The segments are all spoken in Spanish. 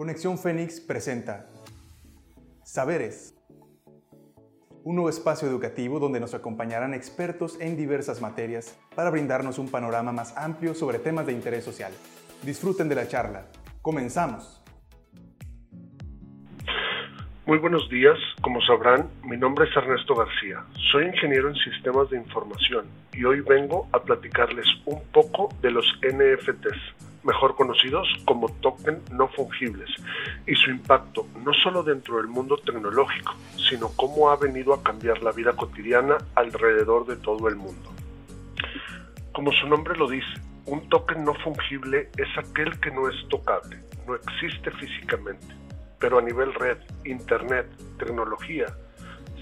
Conexión Fénix presenta Saberes, un nuevo espacio educativo donde nos acompañarán expertos en diversas materias para brindarnos un panorama más amplio sobre temas de interés social. Disfruten de la charla. Comenzamos. Muy buenos días, como sabrán, mi nombre es Ernesto García, soy ingeniero en sistemas de información y hoy vengo a platicarles un poco de los NFTs, mejor conocidos como token no fungibles, y su impacto no solo dentro del mundo tecnológico, sino cómo ha venido a cambiar la vida cotidiana alrededor de todo el mundo. Como su nombre lo dice, un token no fungible es aquel que no es tocable, no existe físicamente pero a nivel red, internet, tecnología,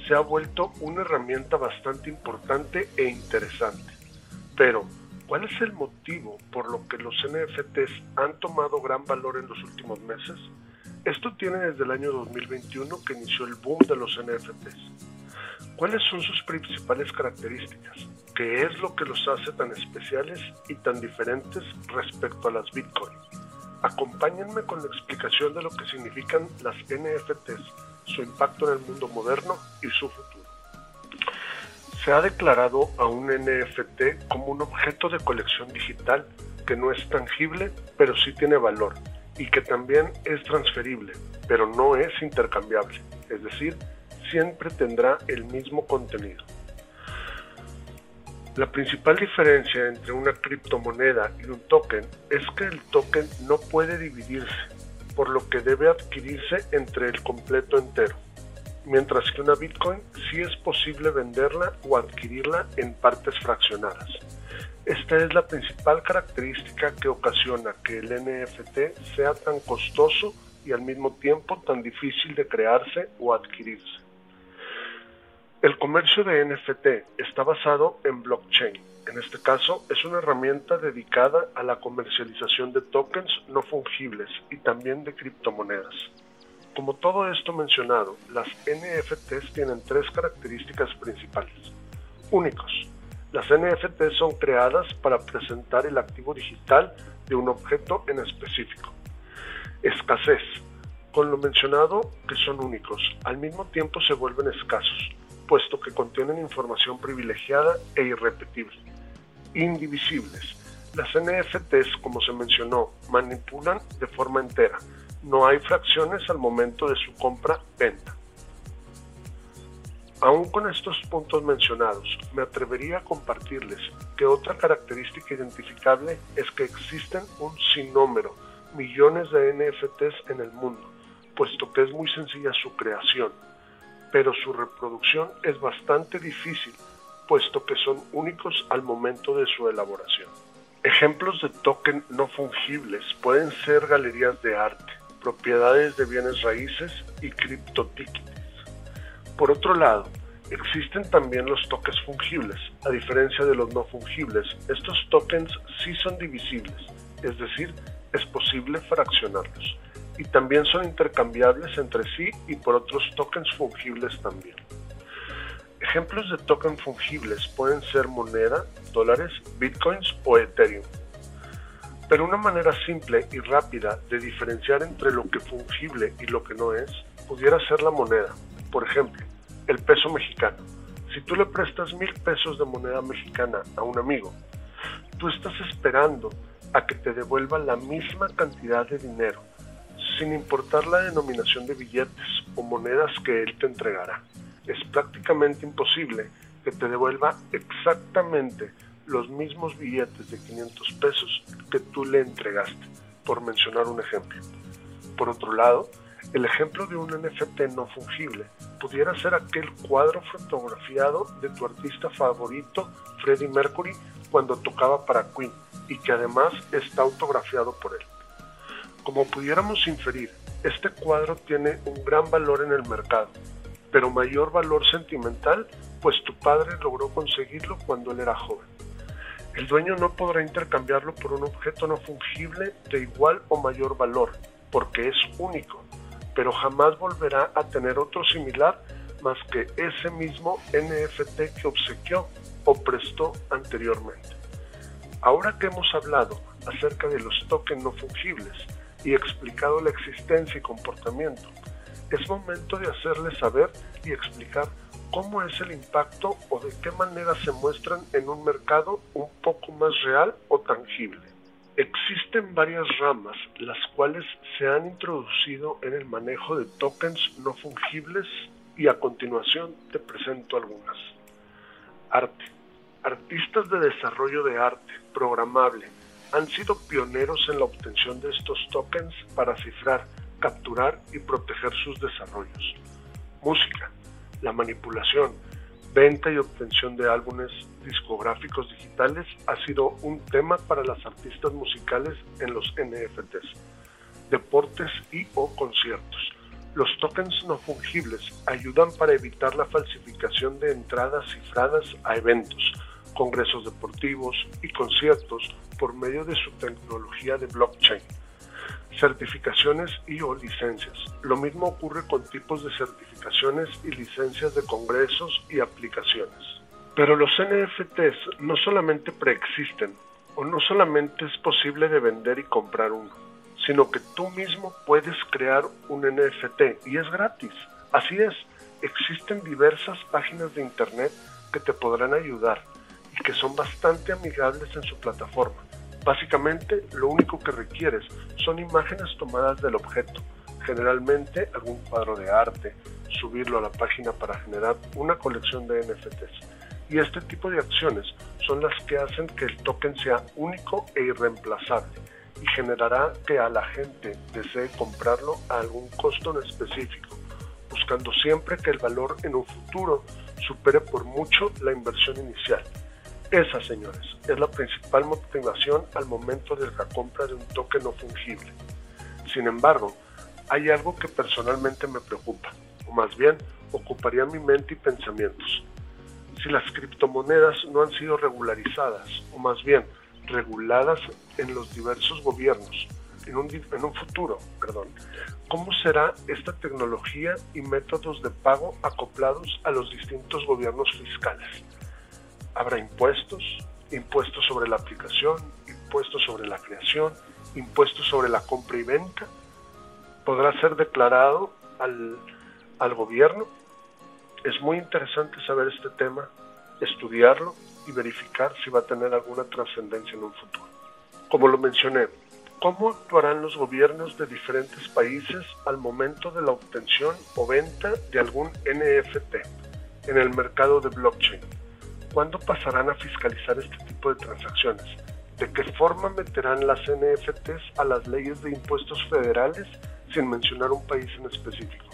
se ha vuelto una herramienta bastante importante e interesante. Pero, ¿cuál es el motivo por lo que los NFTs han tomado gran valor en los últimos meses? Esto tiene desde el año 2021 que inició el boom de los NFTs. ¿Cuáles son sus principales características? ¿Qué es lo que los hace tan especiales y tan diferentes respecto a las Bitcoin? Acompáñenme con la explicación de lo que significan las NFTs, su impacto en el mundo moderno y su futuro. Se ha declarado a un NFT como un objeto de colección digital que no es tangible, pero sí tiene valor, y que también es transferible, pero no es intercambiable, es decir, siempre tendrá el mismo contenido. La principal diferencia entre una criptomoneda y un token es que el token no puede dividirse, por lo que debe adquirirse entre el completo entero, mientras que una Bitcoin sí es posible venderla o adquirirla en partes fraccionadas. Esta es la principal característica que ocasiona que el NFT sea tan costoso y al mismo tiempo tan difícil de crearse o adquirirse. El comercio de NFT está basado en blockchain. En este caso, es una herramienta dedicada a la comercialización de tokens no fungibles y también de criptomonedas. Como todo esto mencionado, las NFTs tienen tres características principales. Únicos. Las NFTs son creadas para presentar el activo digital de un objeto en específico. Escasez. Con lo mencionado que son únicos, al mismo tiempo se vuelven escasos puesto que contienen información privilegiada e irrepetible. Indivisibles. Las NFTs, como se mencionó, manipulan de forma entera. No hay fracciones al momento de su compra-venta. Aún con estos puntos mencionados, me atrevería a compartirles que otra característica identificable es que existen un sinnúmero, millones de NFTs en el mundo, puesto que es muy sencilla su creación pero su reproducción es bastante difícil, puesto que son únicos al momento de su elaboración. Ejemplos de token no fungibles pueden ser galerías de arte, propiedades de bienes raíces y criptotickets. Por otro lado, existen también los tokens fungibles. A diferencia de los no fungibles, estos tokens sí son divisibles, es decir, es posible fraccionarlos y también son intercambiables entre sí y por otros tokens fungibles también. Ejemplos de tokens fungibles pueden ser moneda, dólares, bitcoins o Ethereum. Pero una manera simple y rápida de diferenciar entre lo que fungible y lo que no es pudiera ser la moneda. Por ejemplo, el peso mexicano. Si tú le prestas mil pesos de moneda mexicana a un amigo, tú estás esperando a que te devuelva la misma cantidad de dinero sin importar la denominación de billetes o monedas que él te entregará. Es prácticamente imposible que te devuelva exactamente los mismos billetes de 500 pesos que tú le entregaste, por mencionar un ejemplo. Por otro lado, el ejemplo de un NFT no fungible pudiera ser aquel cuadro fotografiado de tu artista favorito, Freddie Mercury, cuando tocaba para Queen, y que además está autografiado por él. Como pudiéramos inferir, este cuadro tiene un gran valor en el mercado, pero mayor valor sentimental, pues tu padre logró conseguirlo cuando él era joven. El dueño no podrá intercambiarlo por un objeto no fungible de igual o mayor valor, porque es único, pero jamás volverá a tener otro similar más que ese mismo NFT que obsequió o prestó anteriormente. Ahora que hemos hablado acerca de los tokens no fungibles, y explicado la existencia y comportamiento, es momento de hacerles saber y explicar cómo es el impacto o de qué manera se muestran en un mercado un poco más real o tangible. Existen varias ramas las cuales se han introducido en el manejo de tokens no fungibles y a continuación te presento algunas. Arte. Artistas de desarrollo de arte programable han sido pioneros en la obtención de estos tokens para cifrar, capturar y proteger sus desarrollos. Música la manipulación, venta y obtención de álbumes discográficos digitales ha sido un tema para las artistas musicales en los NFTs, deportes y o conciertos. Los tokens no fungibles ayudan para evitar la falsificación de entradas cifradas a eventos, congresos deportivos y conciertos por medio de su tecnología de blockchain certificaciones y o licencias. Lo mismo ocurre con tipos de certificaciones y licencias de congresos y aplicaciones. Pero los NFTs no solamente preexisten o no solamente es posible de vender y comprar uno, sino que tú mismo puedes crear un NFT y es gratis. Así es, existen diversas páginas de internet que te podrán ayudar y que son bastante amigables en su plataforma Básicamente, lo único que requieres son imágenes tomadas del objeto, generalmente algún cuadro de arte, subirlo a la página para generar una colección de NFTs. Y este tipo de acciones son las que hacen que el token sea único e irreemplazable y generará que a la gente desee comprarlo a algún costo en específico, buscando siempre que el valor en un futuro supere por mucho la inversión inicial esa, señores, es la principal motivación al momento de la compra de un token no fungible. Sin embargo, hay algo que personalmente me preocupa, o más bien ocuparía mi mente y pensamientos. Si las criptomonedas no han sido regularizadas, o más bien reguladas en los diversos gobiernos, en un, en un futuro, perdón, ¿cómo será esta tecnología y métodos de pago acoplados a los distintos gobiernos fiscales? Habrá impuestos, impuestos sobre la aplicación, impuestos sobre la creación, impuestos sobre la compra y venta. Podrá ser declarado al, al gobierno. Es muy interesante saber este tema, estudiarlo y verificar si va a tener alguna trascendencia en un futuro. Como lo mencioné, ¿cómo actuarán los gobiernos de diferentes países al momento de la obtención o venta de algún NFT en el mercado de blockchain? ¿Cuándo pasarán a fiscalizar este tipo de transacciones? ¿De qué forma meterán las NFTs a las leyes de impuestos federales sin mencionar un país en específico?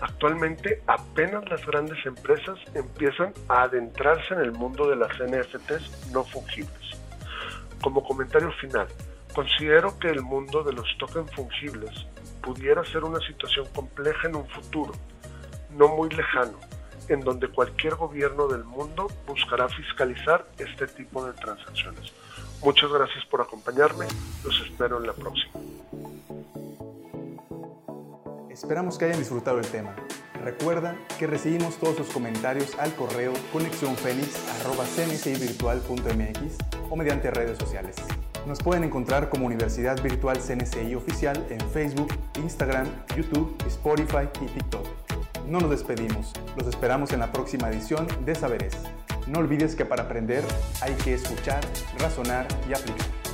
Actualmente apenas las grandes empresas empiezan a adentrarse en el mundo de las NFTs no fungibles. Como comentario final, considero que el mundo de los tokens fungibles pudiera ser una situación compleja en un futuro, no muy lejano, en donde cualquier gobierno del mundo buscará fiscalizar este tipo de transacciones. Muchas gracias por acompañarme, los espero en la próxima. Esperamos que hayan disfrutado el tema. Recuerda que recibimos todos sus comentarios al correo conexionfelix.cncivirtual.mx o mediante redes sociales. Nos pueden encontrar como Universidad Virtual CNCI Oficial en Facebook, Instagram, YouTube, Spotify y TikTok no nos despedimos. Los esperamos en la próxima edición de Saberes. No olvides que para aprender hay que escuchar, razonar y aplicar.